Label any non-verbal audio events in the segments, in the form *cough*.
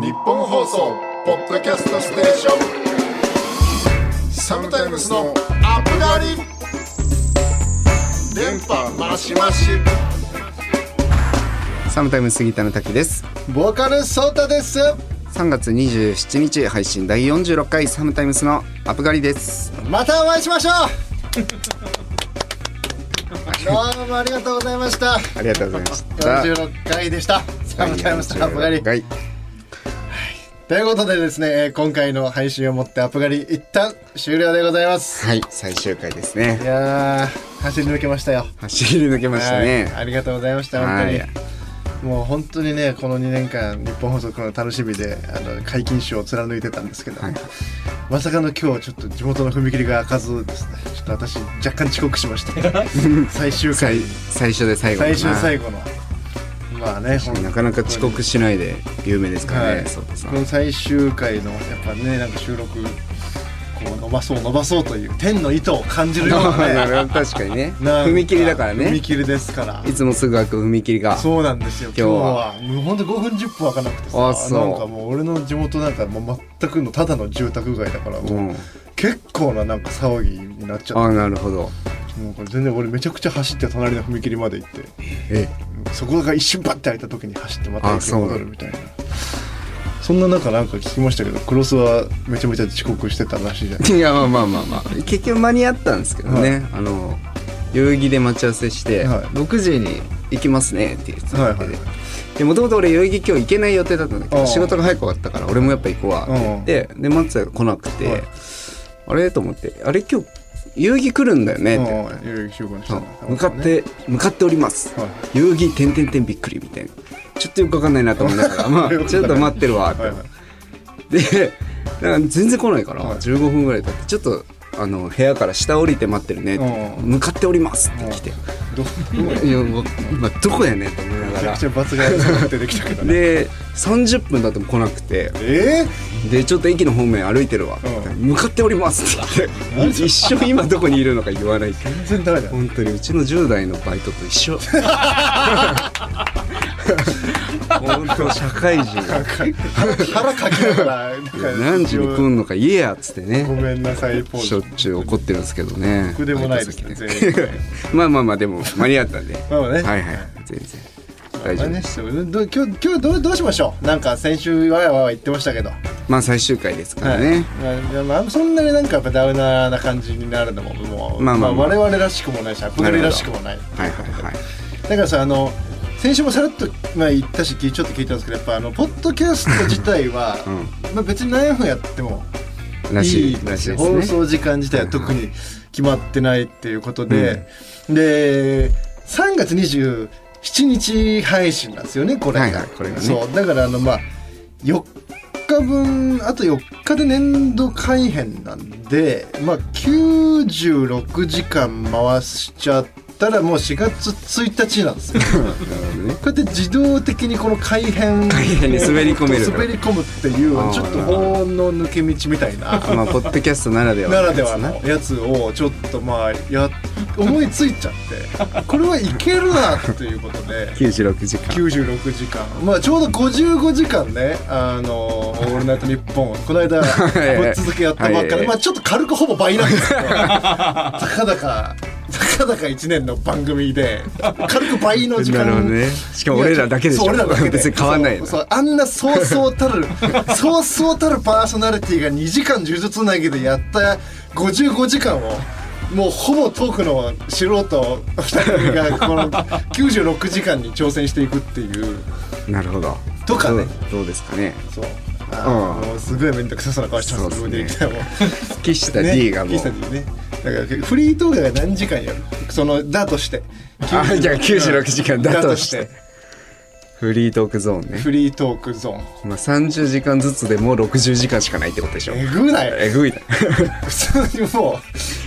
日本放送ポッドキャストステーション。サムタイムスのアップガリ電波マシマシサムタイム杉田の滝です。ボーカルソータです。3月27日配信第46回サムタイムスのアップガリです。またお会いしましょう。*laughs* どうもありがとうございました。ありがとうございました。46回でした。サムタイムスのアップガリ46回ということでですねえー今回の配信をもってアップガリ一旦終了でございます。はい最終回ですいねやー走り抜けましたよ。走り抜けましたね。はいありがとうございました本当に、はいもう本当にねこの2年間日本放送この楽しみであの解禁賞を貫いてたんですけど、はい。まさかの今日ちょっと地元の踏切が開かずですね。ちょっと私若干遅刻しました *laughs* 最終回。最最初で最後最終最後後のまあねなかなか遅刻しないで有名ですからね、はい。この最終回のやっぱねなんか収録こう伸ばそう伸ばそうという天の意図を感じるようななね *laughs* 確かにね。踏切だからね。踏切ですから。いつもすぐ開く踏切が。そうなんですよ。今日今日ははもうほんと5分10分開かなくてさあそう。なんかもう俺の地元なんかもう全くのただの住宅街だからもう、うん。結構ななんか騒ぎになっちゃあって。なるほどもうこれ全然俺めちゃくちゃ走って隣の踏切まで行ってえそこが一瞬バッて開いた時に走ってまた駅に戻るみたいな。そんな中なんか聞きましたけどクロスはめちゃめちゃ遅刻してたらしいじゃない？*laughs* いやまあまあまあまあ。結局間に合ったんですけどね、はい。あの代々木で待ち合わせして、はい。6時に行きますねって言ってたわけで、はいはい。でもともと俺代々木今日行けない予定だったんだけど仕事が早く終わったから俺もやっぱ行こうわって言ってで松也が来なくて、はい。あれ？と思ってあれ今日代々木来るんだよねって、うん代々木集合にした向かって向かっております、はい代々木てんてんてんびっくりみたいな。ちょっとよくわかんないなと思いながら *laughs* まあちょっと待ってるわって、はいはい。で全然来ないから、はい。15分ぐらい経ってちょっとあの部屋から下降りて待ってるね。って、うん。向かっておりますって来て、どいやもう今どこやねんと思いながら。めちゃくちゃ罰が下ってできたけどねで30分だっても来なくて。えでちょっと駅の方面歩いてるわ、う向かっておりますって。言って一生今どこにいるのか言わないー、全然ダメだ。よ本当にうちの10代のバイトと一緒 *laughs* 本当社会人。が腹かきながら何時に来んのか言えやっつってね。ごめんなさいポーズ。しょっちゅう怒ってるんですけどね。僕でもないですね *laughs* まあまあまあでも間に合ったんで。まあまあね。はいはい。全然。大丈夫。まあねど今日今日どうどうしましょう？なんか先週わやわや言ってましたけど。まあ最終回ですからはい。ね、まあまあ、そんなになんかやっぱダウナーな感じになるのももう、まあまあまあ。我々らしくもないしアップガリらしくもない。はいはいはい。だからさあの先週もさらっと、まあ、言ったしちょっと聞いたんですけどやっぱあのポッドキャスト自体は、*laughs* まあ、別に何分やってもい。いいらしいです放ね送時間自体は特に決まってないっていうことで、で3月27日配信なんですよねこれが、はいはいこれがね。そう。だからあのまあ4日分あと4日で年度改編なんでまあ96時間回しちゃったらもう4月1日なんですよ。*laughs* こうやって自動的にこの改編改編に滑り込める滑り込むっていうちょっと法の抜け道みたいな。まあポッドキャストならではならではのやつをちょっとまあや思いついちゃって。これはいけるなということで。つな96時間。96時間。まあちょうど55時間ね。あの「オールナイトニッポン」この間 *laughs* ぶっ続けやったばっかはいはいでまあちょっと軽くほぼ倍なんですけど。*laughs* たかだかたかだか1年の番組で軽く倍の時間。*laughs* なるほどね。しかも俺らだけでしょ。俺らだけで別に変わんないよそうあんなそうそうたる *laughs* そうそうたるパーソナリティが2時間呪術つなぎでやった55時間をもうほぼトークの素人2人組がこの *laughs* 96時間に挑戦していくっていう。なるほど。とかね。どうですかね。そう。うん。もうすごい面倒くさそうな顔してます。ね。岸田 D がもう、ね、岸田 D ねだからフリートークが何時間やる？そのだとして。あじゃあ96時間。だとして。フリートークゾーンね。フリートークゾーン。まあ30時間ずつでもう60時間しかないってことでしょ。えぐない。えぐいな普通にも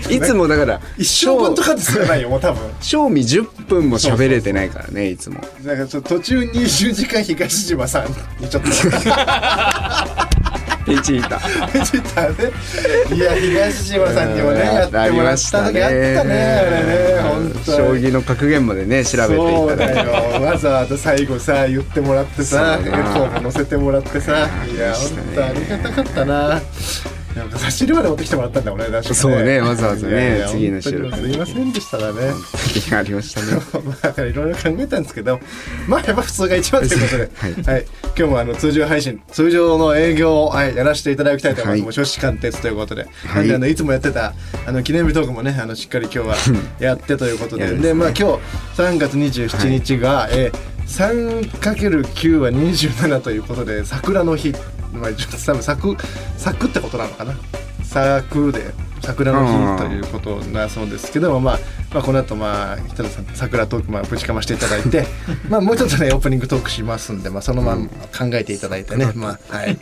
う。いつもだから一生分とかですらないよもう多分。賞味10分も喋れてないからねいつも。なんかちょっと途中20時間東島さんにちょっと *laughs* ペチータ。ペチータね。いや東島さんにもねやってもらった時あったねあれね本当に。将棋の格言までね調べていただいてわざわざ最後さ言ってもらってさエコーも載せてもらってさ。いや本当ありがたかったななんか差し入れまで持ってきてもらったんだ俺確かねそうねわざわざね次の収録すいませんでしたらね。ありましたねまあいろいろ考えたんですけどまあやっぱ普通が一番ということで、*laughs* はい。はい。今日もあの通常配信通常の営業を、はい、やらせていただきたいと思います、はい。もう初志貫徹ということで、はい。あのいつもやってたあの記念日トークもねあのしっかり今日はやってということで。ですね。でまあ今日3月27日が、えー 3×9 は27ということで桜の日まあちょっと多分咲く咲くってことなのかな。咲くで桜の日ということなそうですけども、まあ、まあこの後まあ北田さんと桜トークまあぶちかましていただいて *laughs* まあもうちょっとねオープニングトークしますんで、まあ、そのまま考えていただいてね、まあはい。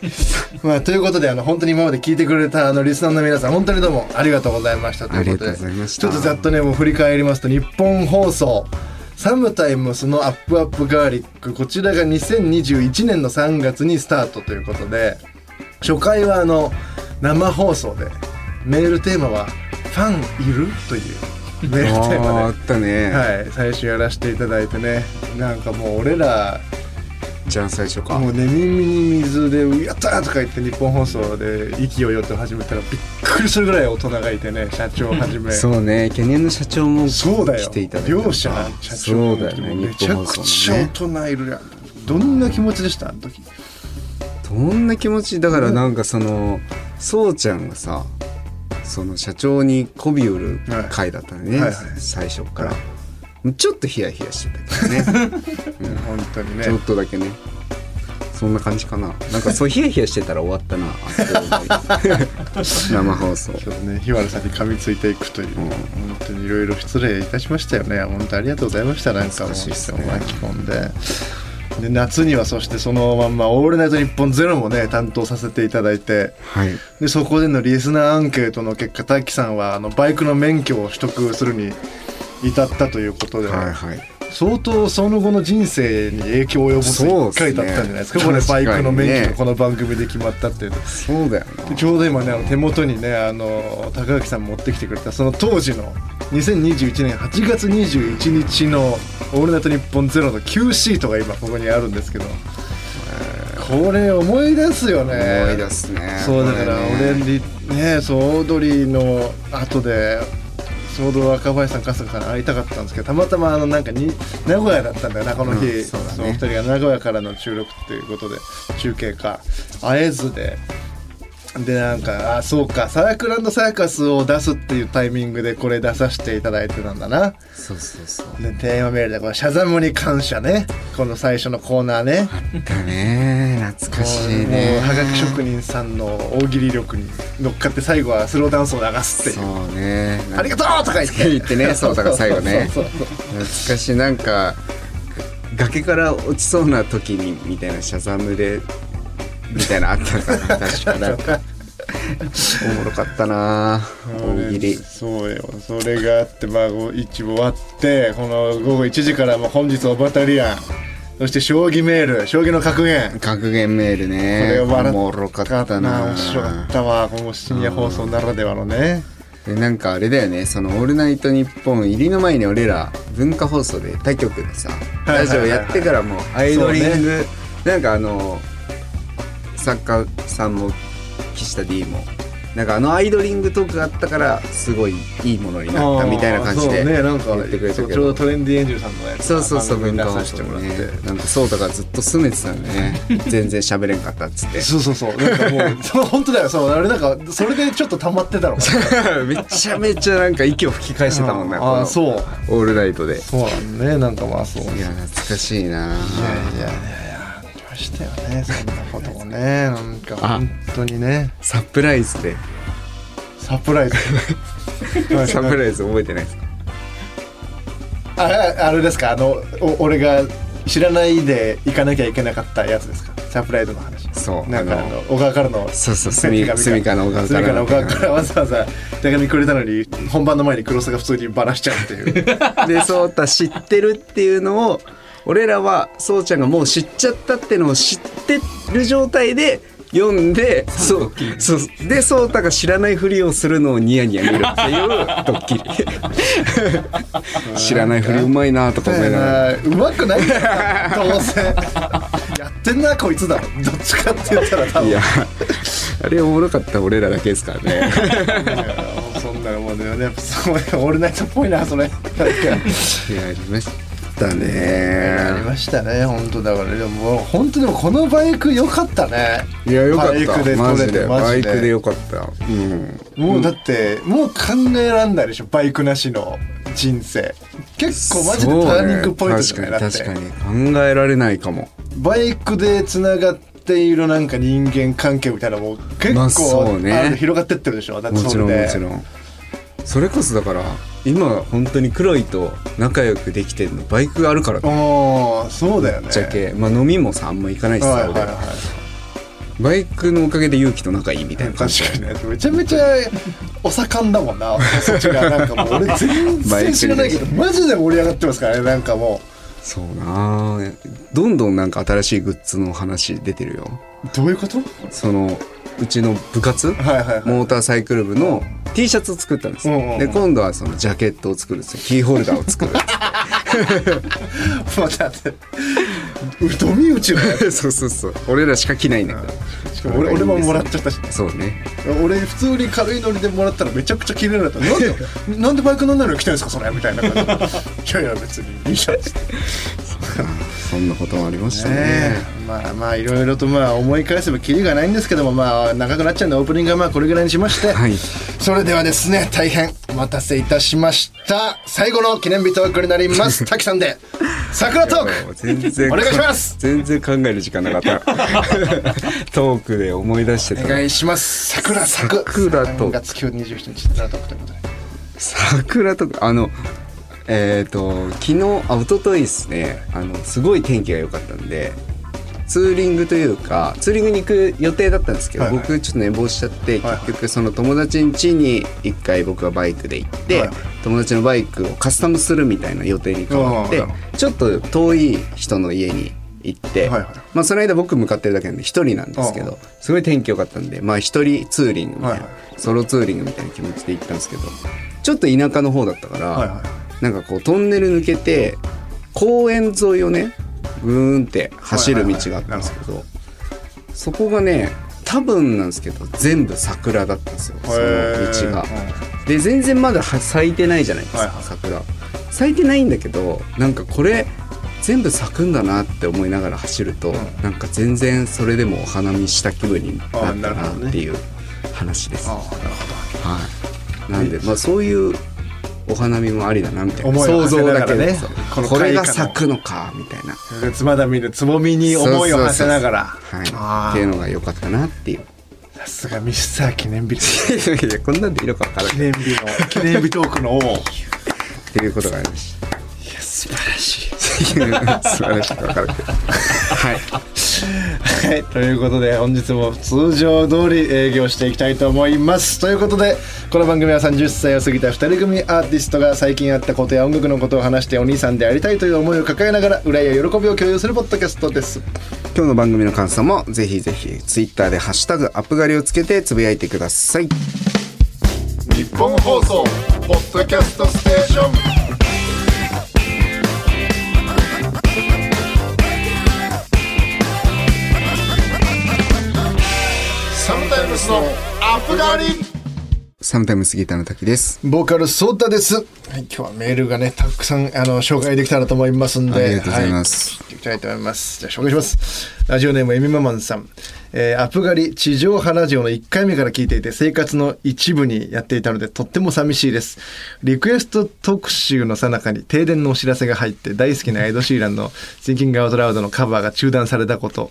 まあということであの本当に今まで聞いてくれたあのリスナーの皆さん本当にどうもありがとうございましたということでちょっとざっとねもう振り返りますと日本放送サムタイムスのアップアップガーリックこちらが2021年の3月にスタートということで初回はあの生放送でメールテーマは「ファンいる?」というメールテーあーあマったね、で、はい、最初やらせていただいてねなんかもう俺らじゃあ最初か。もうね耳に水で「やったー!」とか言って日本放送で息をよって始めたらびっくりするぐらい大人がいてね社長をはじめ。*laughs* そうね懸念の社長もそうだよ。来ていただいた両者社長そうだよねめちゃくちゃ大人いるやんどんな気持ちでしたあの時。どんな気持ち？だからなんかそのそうちゃんがさその社長に媚び売る回だったのね、はいはいはい。最初から、ちょっとヒヤヒヤしてたけどね、*laughs* 本当にね。ちょっとだけね。そんな感じかな。なんかそうヒヤヒヤしてたら終わったな。*laughs* 生放送。ちょっとね。日原さんに噛みついていくという、本当にいろいろ失礼いたしましたよね。本当ありがとうございました。なんかもうね。巻き込んで。で夏にはそしてそのまんま「オールナイトニッポンゼロもね担当させていただいて。はい。でそこでのリスナーアンケートの結果滝さんはあのバイクの免許を取得するに至ったということで、はいはい。相当その後の人生に影響を及ぼすそうっすね。一回だったんじゃないですか？これバイクの免許がこの番組で決まったって。いうのそうだよな。ちょうど今ねあの手元にねあの高垣さん持ってきてくれたその当時の2021年8月21日の「オールナイトニッポンゼロの Q シートが今ここにあるんですけど。これ思い出すよね。思い出すね。そうだから俺にねそうオードリーの後でちょうど若林さん春日さんに会いたかったんですけどたまたまあのなんかに名古屋だったんだよなこの。日、うんそうだね。その二人が名古屋からの収録っていうことで中継か。会えずででなんかあそうかサークルサーカスを出すっていうタイミングでこれ出させていただいてたんだな。そうそうそう。でテーマメールでこれシャザムに感謝ね。この最初のコーナーね。だね。懐かしいもうねはがき職人さんの大喜利力に乗っかって最後はスローダンスを流すっていうそうねありがとうとか言って言ってねそうだから最後ね懐かしいなんか崖から落ちそうな時にみたいなシャザムでみたいなのあったから確かなんかおもろかったな。大喜利。そうよ。それがあってまあ一部終わってこの午後1時からも本日オバタリアンそして将棋メール。将棋の格言。格言メールこねれ笑おもろかったな。面白かったわ。この深夜放送ならではのね。でなんかあれだよね。その「オールナイトニッポン」入りの前に俺ら文化放送で他局のさラジオやってからもアイドリング、なんかあの作家さんも岸田 D もなんかあのアイドリングトークがあったからすごいいいものになったみたいな感じでそうねなんか言ってくれたそうちょうどけどトレンディエンジェルさんのやつそうそうそう文化放させてもらって。なんかそうたがずっと拗ねてたんでね全然喋れんかったっつって。そうそうそう。なんかもう *laughs* そう本当だよ。そうあれなんかそれでちょっと溜まってたの。*laughs* めちゃめちゃなんか息を吹き返してたもんなこのああそう。オールナイトで。そうなんねなんかまあそういや懐かしいな。いやいやいやいやありましたよねそんなこと。もねなんか本当にね。サプライズで。サプライズ。*laughs* サプライズ覚えてないですか？ああれですか？あのお俺が知らないで行かなきゃいけなかったやつですか？サプライズの話。そうなんかああのの小川からのそうそうスミスミカの小川かスミカのら小川からわざわざ手紙くれたのに本番の前に黒沢が普通にバラしちゃうっていう。*laughs* でそうた知ってるっていうのを俺らはそうちゃんがもう知っちゃったってのを知ってる状態で読んでそうそうで颯太が知らないふりをするのをニヤニヤ見る。っていうドッキリ知らないふりうまいなとか思いながら。うまくないんだよどうせやってんなこいつだろ。どっちかって言ったら多分。いやあれおもろかった俺らだけですからね。*laughs* そんなもんだよねそうオールナイトっぽいなそれ。*laughs* いやありましたありね。ましたね本当だから。でももう本当でもこのバイク良かったね。いやよかっバイクたで撮れてマジで。バイクでよかった。うん。もうだって、もう考えらんないでしょバイクなしの人生。結構マジでターニングポイントじゃなってね確かに確かに。考えられないかも。バイクでつながっているなんか人間関係みたいなのも結まあ構そうね。ある広がってってるでしょだってもちろんもちろんそれこそだから今本当に黒いと仲良くできてるのバイクがあるからだああそうだよね。ぶっちゃけ、まあ、飲みもさあんま行かないしさ、俺はいはい。はいバイクのおかげで勇気と仲いいみたいな感じ。確かにね。めちゃめちゃお盛んだもんな。そっちがなんかもう。俺全然知らないけどマジで盛り上がってますからねなんかもそうな。あどんどんなんか新しいグッズの話出てるよ。うどういうこと？そのうちの部活、はいはいはい。モーターサイクル部の T シャツを作ったんです、うんうんうん。で今度はそのジャケットを作るんですよ。キーホルダーを作る。*laughs* もうだってうどみ打ちそうそうそう。俺らしか着ないんだけどしかも俺俺ももらっちゃったし。そうね。俺普通に軽いノリでもらったらめちゃくちゃ綺麗だった *laughs* なんでなんでバイク乗んないのに来てるんですかそれみたいな感じで。*laughs* いやいや別にいいじゃん。っつってそんなこともありましたね。ねまあまあいろいろとまあ思い返せばキリがないんですけどもまあ長くなっちゃうんでオープニングはまあこれぐらいにしまして、はい。それではですね大変お待たせいたしました。最後の記念日トークになります。滝さんで桜トーク。全然お願いします。全然考える時間なかった。*laughs* トークで思い出してた。お願いします。桜桜トーク。3月今日27日桜トークということで桜とかあのえっ、と昨日あ一昨日ですね。あのすごい天気が良かったんでツーリングというかツーリングに行く予定だったんですけど、はいはい。僕ちょっと寝坊しちゃって、はいはい。結局その友達ん家に一回僕がバイクで行って、はいはい。友達のバイクをカスタムするみたいな予定に変わってちょっと遠い人の家に行って、はいはい。まあその間僕向かってるだけなんで一人なんですけどすごい天気良かったんでまあ一人ツーリングみたいな、はいはい。ソロツーリングみたいな気持ちで行ったんですけどちょっと田舎の方だったから、はいはい。なんかこうトンネル抜けて公園沿いをねぐーんって走る道があったんですけど、そこがね多分なんですけど全部桜だったんですよその道が。で全然まだは咲いてないじゃないですか、はいはい。桜。咲いてないんだけどなんかこれ全部咲くんだなって思いながら走ると、なんか全然それでもお花見した気分になったあなっていう話です。なるほはい、なんで、まあ、そういうお花見もありだなみたいな想像だけで。そうこれが咲くのかみたいな、どまだ見るつぼみに思いを馳せながら。はい、あっていうのが良かったなっていう。あさすがミスター記念日。*laughs* いやいやこんなんでいいのか分から。ない記念日の記念日トークの王。いやっていうことがありました。素晴らしい。*laughs* 素晴らしいか分からないけど。はいはい、ということで本日も通常通り営業していきたいと思います。ということでこの番組は30歳を過ぎた2人組アーティストが最近あったことや音楽のことを話してお兄さんでありたいという思いを抱えながら憂いや喜びを共有するポッドキャストです。今日の番組の感想もぜひぜひツイッターで「ハッシュタグアップガリ」をつけてつぶやいてください。日本放送ポッドキャストステーションスのアップガリサムタイム杉田の滝です。ボーカルソータです、はい、今日はメールがねたくさんあの紹介できたらと思いますんで。ありがとうございます。はい、いきたいと思います。じゃあ紹介します。ラジオネームエミママンさん。えーアップガリ地上波ラジオの1回目から聞いていて生活の一部にやっていたのでとっても寂しいです。リクエスト特集の最中に停電のお知らせが入って大好きなエド・シーランの「Thinking Out Loud」のカバーが中断されたこと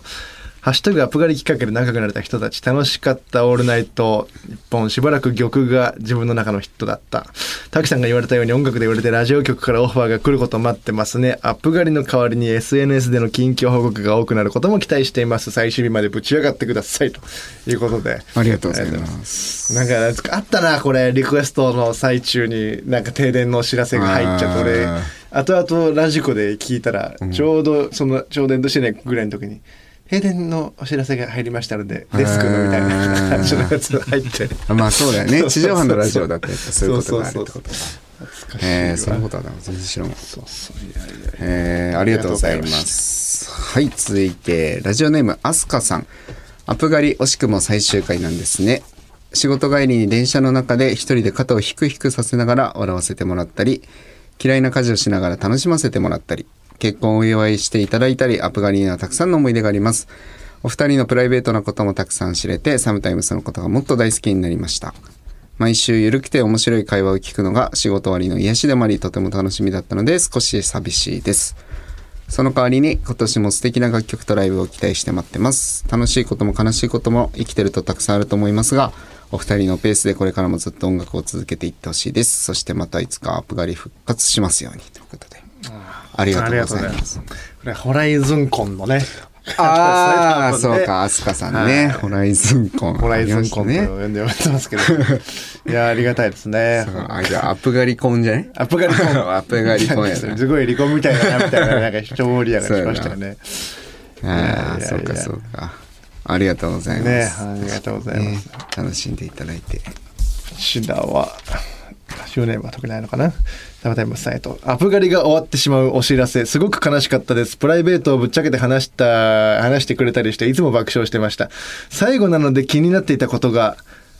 ハッシュタグアップガリきっかけで仲良くなれた人たち楽しかったオールナイト日本しばらく玉が自分の中のヒットだった。滝さんが言われたように音楽で売れてラジオ局からオファーが来ることを待ってますね。アップガリの代わりに SNS での近況報告が多くなることも期待しています。最終日までぶち上がってくださいということで。ありがとうございます。なんかなんかあったなこれ。リクエストの最中になんか停電のお知らせが入っちゃって俺。後々ラジコで聞いたらちょうどそのちょうどエンドシーレンぐらいの時に「閉店のお知らせが入りましたのでデスクのみたいな感じのやつが入って。あまあそうだよね。地上波のラジオだったらやっぱそういうことがあるってことかえー、そのことは全然知らんわ。そうそうえー、ありがとうございます。はい、続いて、ラジオネーム、アスカさん。アップ狩り惜しくも最終回なんですね。仕事帰りに電車の中で一人で肩をヒクヒクさせながら笑わせてもらったり、嫌いな家事をしながら楽しませてもらったり、結婚をお祝いしていただいたり、アプ狩りにはたくさんの思い出があります。お二人のプライベートなこともたくさん知れて、サムタイムスのことがもっと大好きになりました。毎週ゆるくて面白い会話を聞くのが仕事終わりの癒しでもありとても楽しみだったので少し寂しいです。その代わりに今年も素敵な楽曲とライブを期待して待ってます。楽しいことも悲しいことも生きてるとたくさんあると思いますが、お二人のペースでこれからもずっと音楽を続けていってほしいです。そしてまたいつかアップ狩り復活しますようにということで。ありがとうございます。これホライズンコンのねああ、そうか、アスカさんね。ホライズンコン。ホライズンコンとね。呼んでもらってますけどいやありがたいですねあ、じゃあアップ狩りコンじゃねアップガリコンアップ狩りコンやな。すごい離婚みたいだなみたいななんか視聴盛り上がりしましたよねああ、そうかそうか。ありがとうございます。ねありがとうございます、ね楽しんでいただいて。シダはラジオネームは特にないのかな？タバタイムサイト。アプ狩りが終わってしまうお知らせ。すごく悲しかったです。プライベートをぶっちゃけて話した話してくれたりしていつも爆笑してました。最後なので気になっていたことが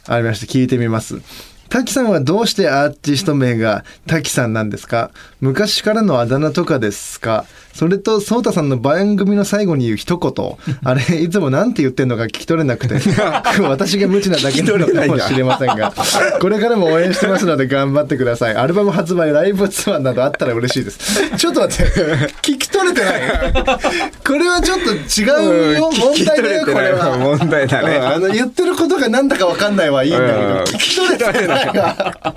ありまして聞いてみます。滝さんはどうしてアーティスト名が滝さんなんですか？昔からのあだ名とかですか？それと、ソータさんの番組の最後に言う一言。*laughs* あれ、いつもなんて言ってんのか聞き取れなくて、*laughs* 私が無知なだけなのかもしれませんが、*laughs* これからも応援してますので頑張ってください。アルバム発売、ライブツアーなどあったら嬉しいです。ちょっと待って、聞き取れてない。これはちょっと違うよ。問題だよ、これは。問題だね。うんあの言ってることがなんだかわかんないはいいんだけど、うん聞き取れてないわ。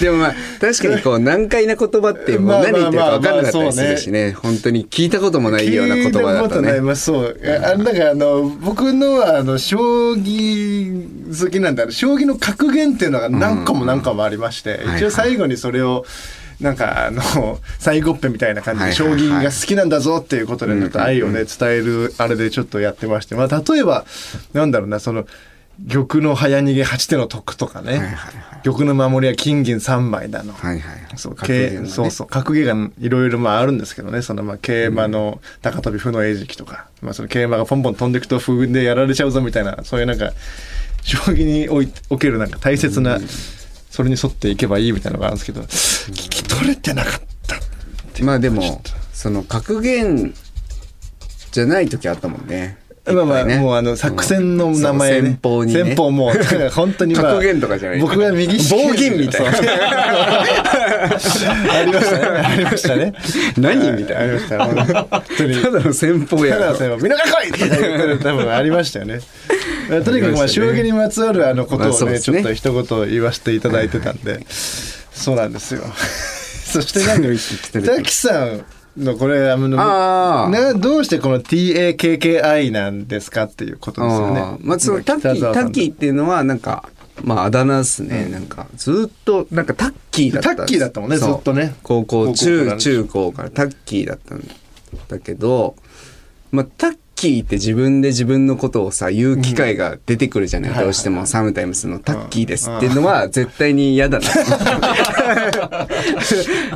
でもまあ、確かにこう、難解な言葉ってもう何言ってるか分かんなかったりするしね。本当に聞いたこともないような言葉だと聞いたことない。ね。まあそう。あなんかあの僕のはあの将棋好きなんだ将棋の格言っていうのが何個も何個もありまして、はい一応最後にそれをなんかあの最後っぺみたいな感じで将棋が好きなんだぞっていうことで愛をね伝えるあれでちょっとやってまして。まあ例えばなんだろうなその玉の早逃げ8手の得とかね、はいはいはい。玉の守りは金銀3枚だの、はいはい。そうね。けそうそう。格言がいろいろまああるんですけどね。そのまあ桂馬の高跳び歩の餌食とか、まあ、その桂馬がポンポン飛んでいくと歩でやられちゃうぞみたいなそういうなんか将棋においおけるなんか大切な、それに沿っていけばいいみたいなのがあるんですけど聞き取れてなかったまあでもその格言じゃない時あったもんね。まあまあ、もうあの作戦の名前先方にね先方もう、*laughs* 本当にまあ。格言とかじゃない僕が右暴言みたいな *laughs* ありましたね。ありましたね。何みたいなありました。本当に。ただの戦法やろただ先方、みんなが来いって多分ありましたよね。*laughs* とにかくまあ将棋にまつわるあのことまあをね、ちょっと一言言わせていただいてたんで、そうなんですよ。そしてなんか滝さんのこれあのなどうしてこの TAKKI なんですかっていうことですよね。まあそのタッキー、タッキーっていうのはなんか、まああだ名っすね。なんかずっと、なんかタッキーだった。タッキーだったもんねずっとね。高校、中、ら。中高からタッキーだったんだけど、まあタッキーって自分で自分のことをさ、言う機会が出てくるじゃない、うん。どうしてもサムタイムスのタッキーですっていうのは絶対に嫌だな。*laughs*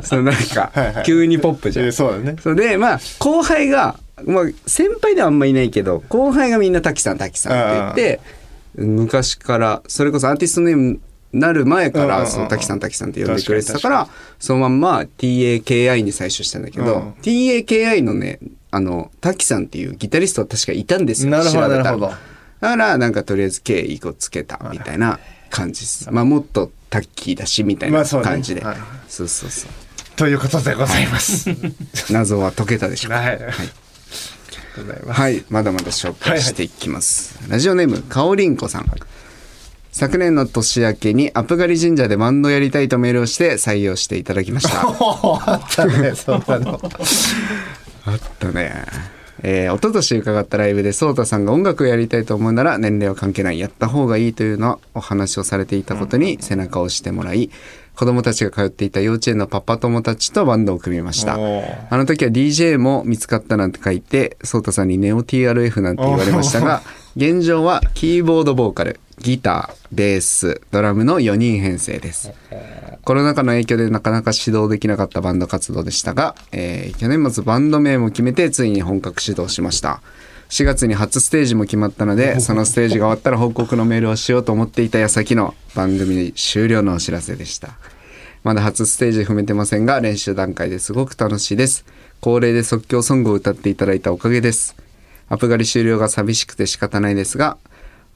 そのなんかはいはい、急にポップじゃん。えー。そうだね。それで、まあ、後輩が、まあ、先輩ではあんまいないけど、後輩がみんな滝さん、滝さんって言って、昔から、それこそアーティストネームなる前から、その滝さん、滝さんって呼んでくれてたから、そのまんま TAKI に最初したんだけど、うん。TAKI のね、あの、滝さんっていうギタリストは確かいたんですよ。なるほどなるほどだから、なんかとりあえず K 一個つけたみたいな感じです。まあ、もっとタッキーだし、みたいなまあそうね感じで。はいそうそうそう。ということでございます。謎は解けたでしょうか？はい。ありがとうございます。はい、まだまだ紹介していきます。ラジオネーム、かおりんこさん。昨年の年明けにアップガリ神社でバンドやりたいとメールをして採用していただきました。*laughs* あったね、そんなの。あったね。えー、一昨年伺ったライブでソータさんが音楽をやりたいと思うなら年齢は関係ないやった方がいいというのはお話をされていたことに背中を押してもらい子供たちが通っていた幼稚園のパパ友たちとバンドを組みました。あの時は DJ も見つかったなんて書いてソータさんにネオ TRF なんて言われましたが *laughs* 現状はキーボードボーカルギターベースドラムの4人編成です。コロナ禍の影響でなかなか指導できなかったバンド活動でしたが、えー去年末バンド名も決めてついに本格始動しました。4月に初ステージも決まったので *laughs* そのステージが終わったら報告のメールをしようと思っていた矢先の番組終了のお知らせでした。まだ初ステージ踏めてませんが練習段階ですごく楽しいです。恒例で即興ソングを歌っていただいたおかげです。アプガリ終了が寂しくて仕方ないですが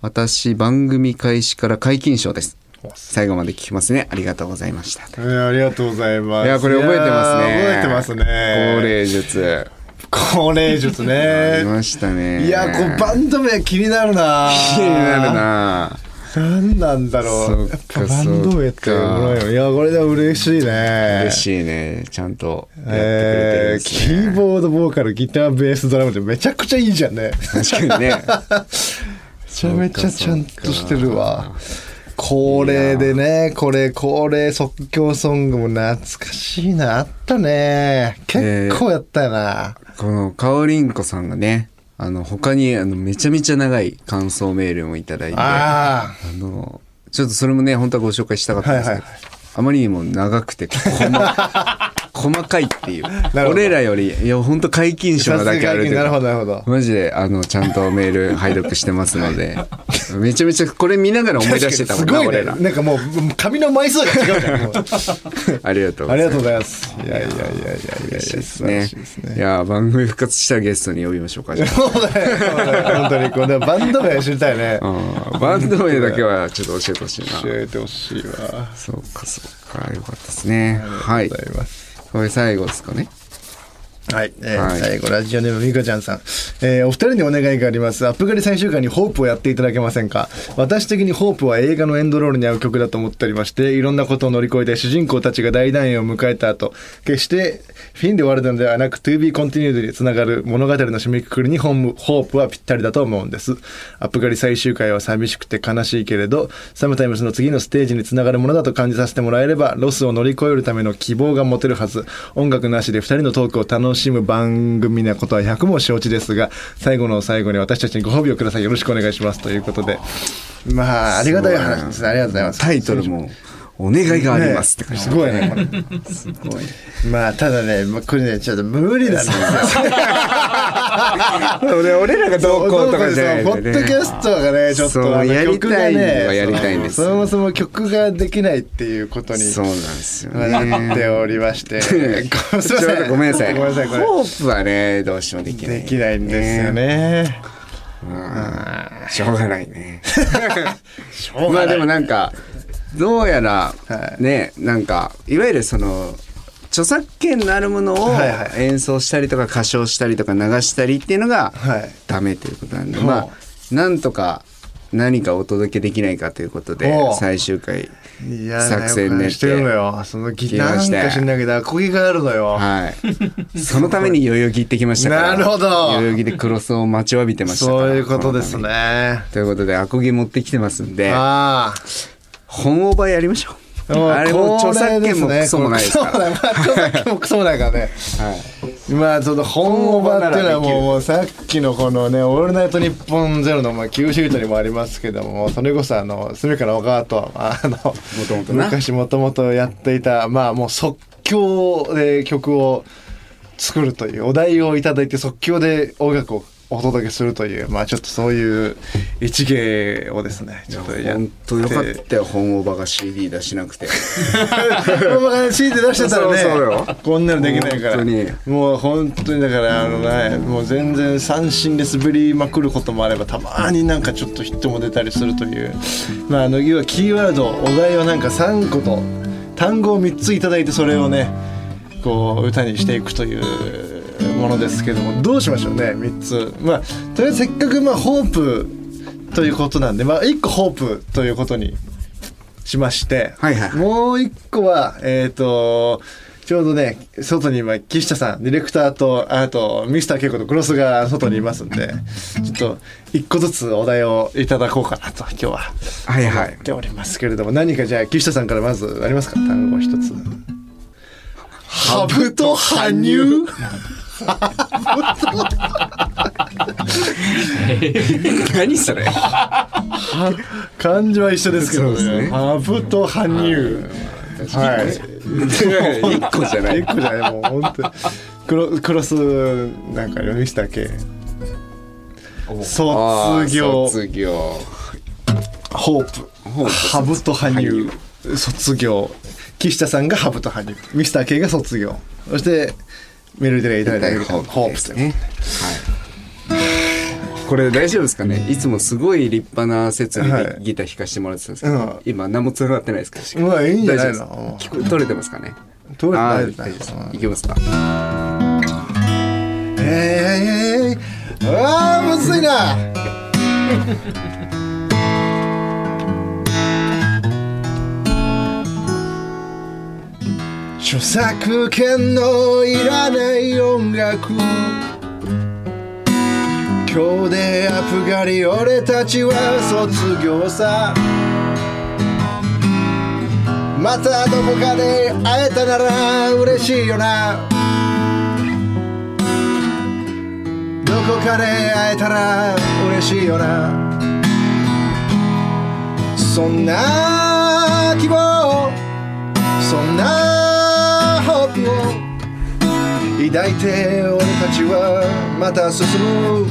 私番組開始から皆勤賞です。最後まで聞きますね。ありがとうございました。えーありがとうございます。いやこれ覚えてますね。覚えてますね。高齢術。高齢術あねりましたね。いやこうバンド名気になるな気になるな。何なんだろう。やっぱバンド名っておもろいよ。いやこれでも嬉しいね。嬉しいね。ちゃんとやってくれてるえキーボードボーカルギターベースドラムってめちゃくちゃいいじゃんね。確かにね。め *laughs* ちゃめちゃちゃんとしてるわ。恒例でねこれ恒例即興ソングも懐かしいな。あったね。結構やったよな、このかおりんこさんがねあの他にあのめちゃめちゃ長い感想メールもいただいてああのちょっとそれもね本当はご紹介したかったんですけど、はいはいはあまりにも長くて細 *laughs* 細かいっていう。俺らよりいや本当皆勤あ賞なだけあるというなるほかどなるほど。マジであのちゃんとメール拝読してますので。*laughs* めちゃめちゃこれ見ながら思い出してたもんね。な俺ら。なんかもう紙の枚数が違うじゃんもう。*laughs* ありがとうございます。ありがとうございます。いやいやいやいやいやいですね。いや番組復活したらゲストに呼びましょうかじゃあ。*laughs* そうだ本当にこれバンド名知りたいね。うん。バンド名だけはちょっと教えてほしいな。教えてほしいわ。そうかそうか。よかったですね。はい。ありがとうございますこれ最後ですかね。はい、えーはい。最後ラジオネームみかちゃんさん、えーお二人にお願いがあります。アップガリ最終回にホープをやっていただけませんか？私的にホープは映画のエンドロールに合う曲だと思っておりましていろんなことを乗り越えて主人公たちが大団円を迎えた後決してフィンで終わるのではなく To be continued につながる物語の締めくくりにホームホープはぴったりだと思うんです。アップガリ最終回は寂しくて悲しいけれどサムタイムスの次のステージにつながるものだと感じさせてもらえればロスを乗り越えるための希望が持てるはず。音楽なしで2人のトークを楽しむ番組なことは100も承知ですが最後の最後に私たちにご褒美をください。よろしくお願いします。ということで。まあありがたい話です。ねありがとうございます。タイトルも「お願いがあります」ってね感じ。すごいね。これすごい。まあただねまあこれねちょっと無理なんですよ。*laughs* 俺俺らがどうこうとかじゃないんポッドキャストがねちょっとやりたいやりたいんですそもそも曲ができないっていうことにそうなんですよなってねおりまして。*laughs* ちょっとごめんなさい。ごめんなさい。ホープはねどうしてもできない。できないんですよね。うん。しょうがないね。*laughs* しょうがない。まあでもなんかどうやらはい。ねなんかいわゆるその著作権のあるものをはいはい。演奏したりとか歌唱したりとか流したりっていうのがはい。ダメということなんでほう。まあなんとか何かお届けできないかということで最終回作戦練ってるのよ。そのギターました。なんか知んないけどアコギがあるのよ。はい。そのために代々木行ってきましたから *laughs* なるほど。代々木でクロスを待ちわびてましたから。そういうことですね。にということでアコギ持ってきてますんでああ本オーバーやりましょう。あれも著作権もクソもないですから。著作権もクソもないからね。はい。まあその本オーバーっていうのはもうさっきのこのね「オールナイトニッポンゼロのまあ Q シートにもありますけどもそれこそあの隅から小川とあのもともとな。昔もともとやっていたまあもう即興で曲を作るというお題をいただいて即興で音楽をお届けするというまあちょっとそういう一芸をですねちょっとやって。本当よかったよ本オーバーが CD 出しなくて。*laughs* 馬が CD 出してたらねそうそうよ。こんなのできないから。本当に。もう本当にだからあのねもう全然三振で滑りまくることもあればたまになんかちょっとヒットも出たりするという。まああの要はキーワードお題をなんか3個と単語を3ついただいてそれをねこう歌にしていくというものですけどもどうしましょうね3つ。まあとりあえずせっかくまあホープということなんでまあ1個ホープということにしまして、はいはいもう一個はえっ、とちょうどね外に今岸田さんディレクターとあとミスターケイコとクロスが外にいますんでちょっと一個ずつお題をいただこうかなと今日は。はいはい。思っておりますけれども何かじゃあ岸田さんからまずありますか？単語一つ。ハブと羽生 *laughs* 何それ？漢字は一緒ですけどね。ハブと羽生はい。一個じゃない。一個じゃない。もう本当に。クロクロスなんかミスター系あ卒ー業卒業。ホープ。ホープ。ハブと羽生卒業。岸田さんがハブと羽生ミスター K が卒業。そしてメールでいただいたホープ。というねはい。これ大丈夫ですかね？いつもすごい立派な設備はい。でギター弾かしてもらってたんですけど、うん。今何も繋がってないですか？うわいいんじゃないの？聞こえ取れてますかね？取れてあないですいけますか？えー、あーむずいな著作権のいらない音楽。今日でアプガリ俺たちは卒業さ。またどこかで会えたなら嬉しいよな。どこかで会えたら嬉しいよな。そんな希望。そんな抱いて俺たちはまた進む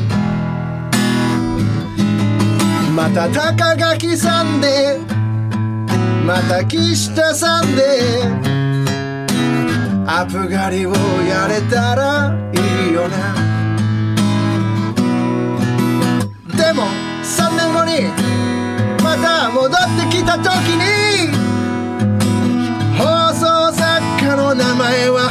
また高垣さんでまた岸田さんでアプガリをやれたらいいよな。でも3年後にまた戻ってきた時に放送作家の名前は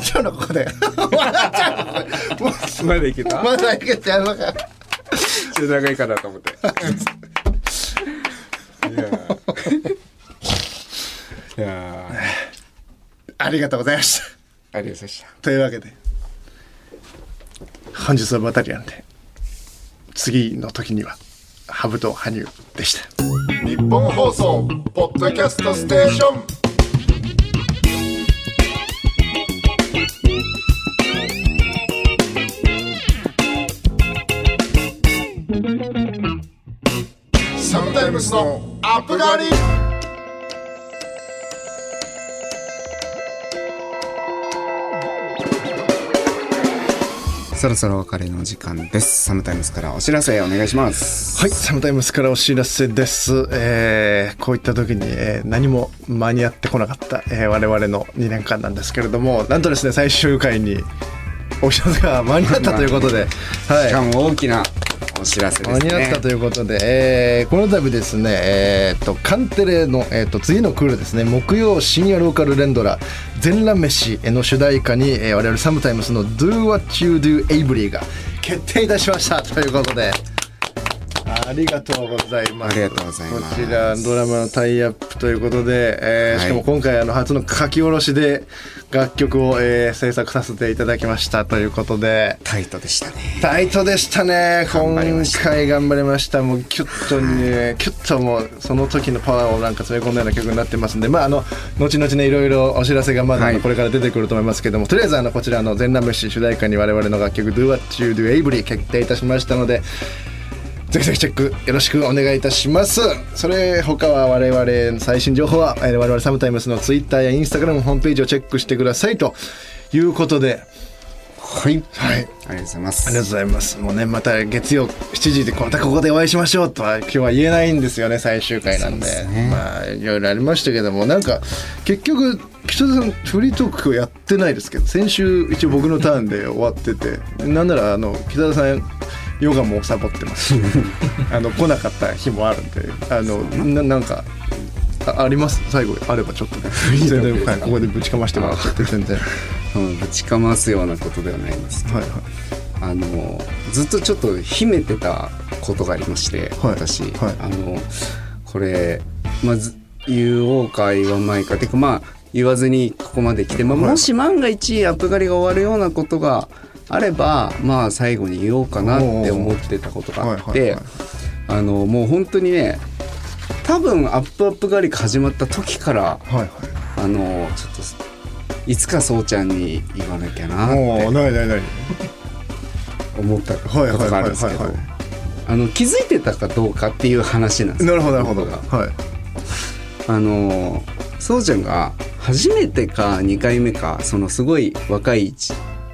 っちゃうのここで。終わっちゃうまだいけた？まだいけちゃうのか。ちょっと長いかなと思って。いやー。いやー。ありがとうございました。ありがとうございました。というわけで本日はバタリアンで次の時にはハブと羽生でした。日本放送ポッドキャストステーションスのアップガリそろそろお別れの時間ですサムタイムスからお知らせお願いしますはい、サムタイムスからお知らせです。えーこういった時に、えー何も間に合ってこなかった、えー我々の2年間なんですけれども、なんとですね、最終回にお知らせが間に合ったということで、*laughs* はい。しかも大きなお知らせですね。間に合ったということで、えーこの度ですね、えー、とカンテレの、えー、と次のクールですね。木曜深夜ローカル連ドラ「全裸飯」の主題歌に、えー我々サムタイムスの「Do What You Do Avery」が決定いたしました。ということで。ありがとうございます。ありがとうございます。こちらドラマのタイアップということで、えーはい。しかも今回あの初の書き下ろしで楽曲を、えー制作させていただきましたということで。タイトでしたね。タイトでしたね。今回頑張りました。もうキュッとねキュッともうその時のパワーをなんか詰め込んだような曲になってますんで。まああの後々ねいろいろお知らせがまだこれから出てくると思いますけども、とりあえずあのこちらの全裸飯主題歌に我々の楽曲「Do What You Do Avery」決定いたしましたのでぜひぜひチェックよろしくお願いいたします。それ他は我々の最新情報はえー我々サムタイムスの Twitter や Instagram ホームページをチェックしてくださいと。いうことで。はい。はい。ありがとうございます。ありがとうございます。もうね、また月曜7時でまたここでお会いしましょうとは今日は言えないんですよね、最終回なんで。ね。まあ、いろいろありましたけども、なんか、結局、北田さん、フリートークをやってないですけど、先週一応僕のターンで終わってて、なんなら、あの、北田さん、ヨガもサボってます。し、*laughs* あの、来なかった日もあるんで、あの、ななんか、ああります？最後あればちょっとね。全然、はい、ここでぶちかましてもらっちゃって *laughs* 全然。うんぶちかますようなことではないんですけど。はいはい。あのずっとちょっと秘めてたことがありまして、はい。私、はい。あのこれまず言おうか言わないか。っていうかまあ言わずにここまで来て、まあ、はい。もし万が一アップ狩りが終わるようなことがあればまあ最後に言おうかなって思ってたことがあって、あのもう本当にね多分アップアップ狩りが始まった時からはいはい。あのちょっといつかそうちゃんに言わなきゃなっておおないないない。思ったことがあるんですけどあの気づいてたかどうかっていう話なんですなるほどなるほど。あのそうちゃんが初めてか2回目かそのすごい若い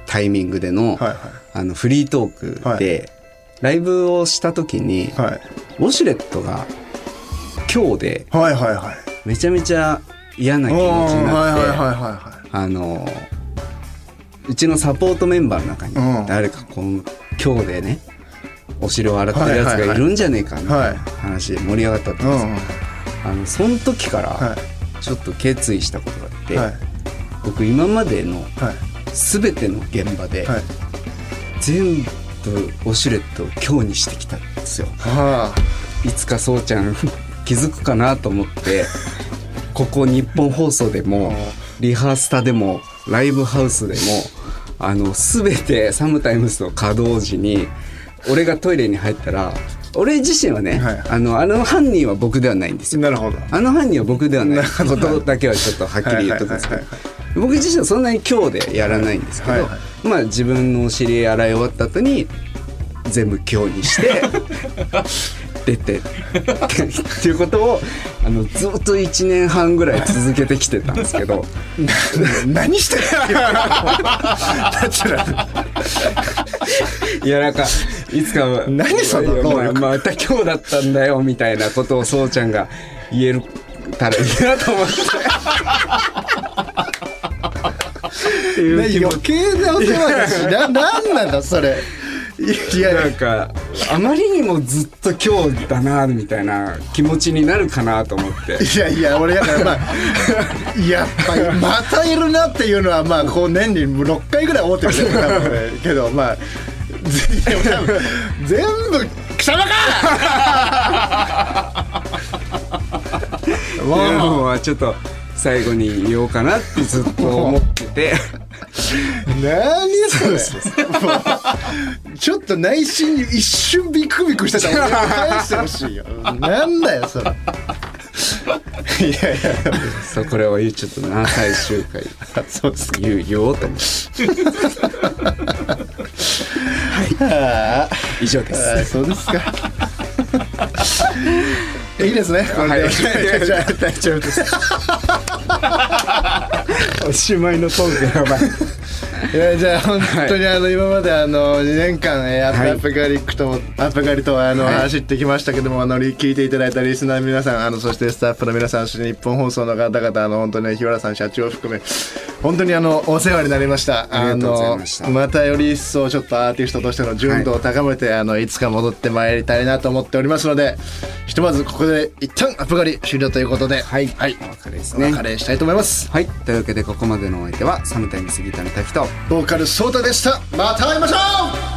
タイミングでの,、はいあのフリートークで、ライブをした時に、はい。はいウォシュレットが今日ではいはいはい。めちゃめちゃ嫌な気持ちになって、はいはいはいはいはあのうちのサポートメンバーの中にうん。誰かこの今日でねお尻を洗ってるやつがいるんじゃねえかみたいな話で盛り上がったんです。いうん。よ、あのその時からはちょっと決意したことがあって、いはい。僕今までのはい全ての現場ではい。全部ウォシュレットを今日にしてきたんですよ。はいつかそうちゃん *laughs* 気づくかなと思ってここ日本放送でもリハースタでもライブハウスでもあの全てサムタイムスの稼働時に俺がトイレに入ったら俺自身はね、はい。あのあの犯人は僕ではないんですよ。なるほど。あの犯人は僕ではない。ことだけはちょっとはっきり言っとくんですけど僕自身はそんなに今日でやらないんですけど、はいはまあ自分のお尻洗い終わった後に全部今日にして *laughs* 出てっていうことをあのずっと1年半ぐらい続けてきてたんですけど。*laughs* 何してるいやなんかいつか何その能また今日だったんだよみたいなことをそうちゃんが言えるたらいいなと思って。っていう余計なお世話だしななんなんだそれ。いやなんかあまりにもずっと今日だなみたいな気持ちになるかなと思って。いやいや俺だからまあ *laughs* やっぱりまたいるなっていうのはまあこう年に6回ぐらい思ってるけどまあ全部貴様か！*laughs* もうちょっと最後に言おうかなってずっと思ってて。う何それちょっと内心に一瞬ビクビクしてたら俺返してほしいよ。なんだよそれ。いやいやそうこれを言うちょっとな。最終回。そうです。か言う言おうと思ってあ以上です。あそうですかいいですね。これで、*laughs* は大丈夫です。おしまいのトークやばいいやじゃあ本当にあの今まであの2年間えーアップガリックとアップガリとあのはい。走ってきましたけどもあの聞いていただいたリスナーの皆さんあのそしてスタッフの皆さんそして日本放送の方々あの本当に日原さん社長を含め本当にあのお世話になりました。あのまたより一層ちょっとアーティストとしての純度を高めて、い、あのいつか戻ってまいりたいなと思っておりますのでひとまずここで一旦アップガリ終了ということではい。はい。お別れですおね別れしたいと思います。はい。というわけでここまでのお相手はサムタイムスギターの滝とボーカルソータでした。また会いましょう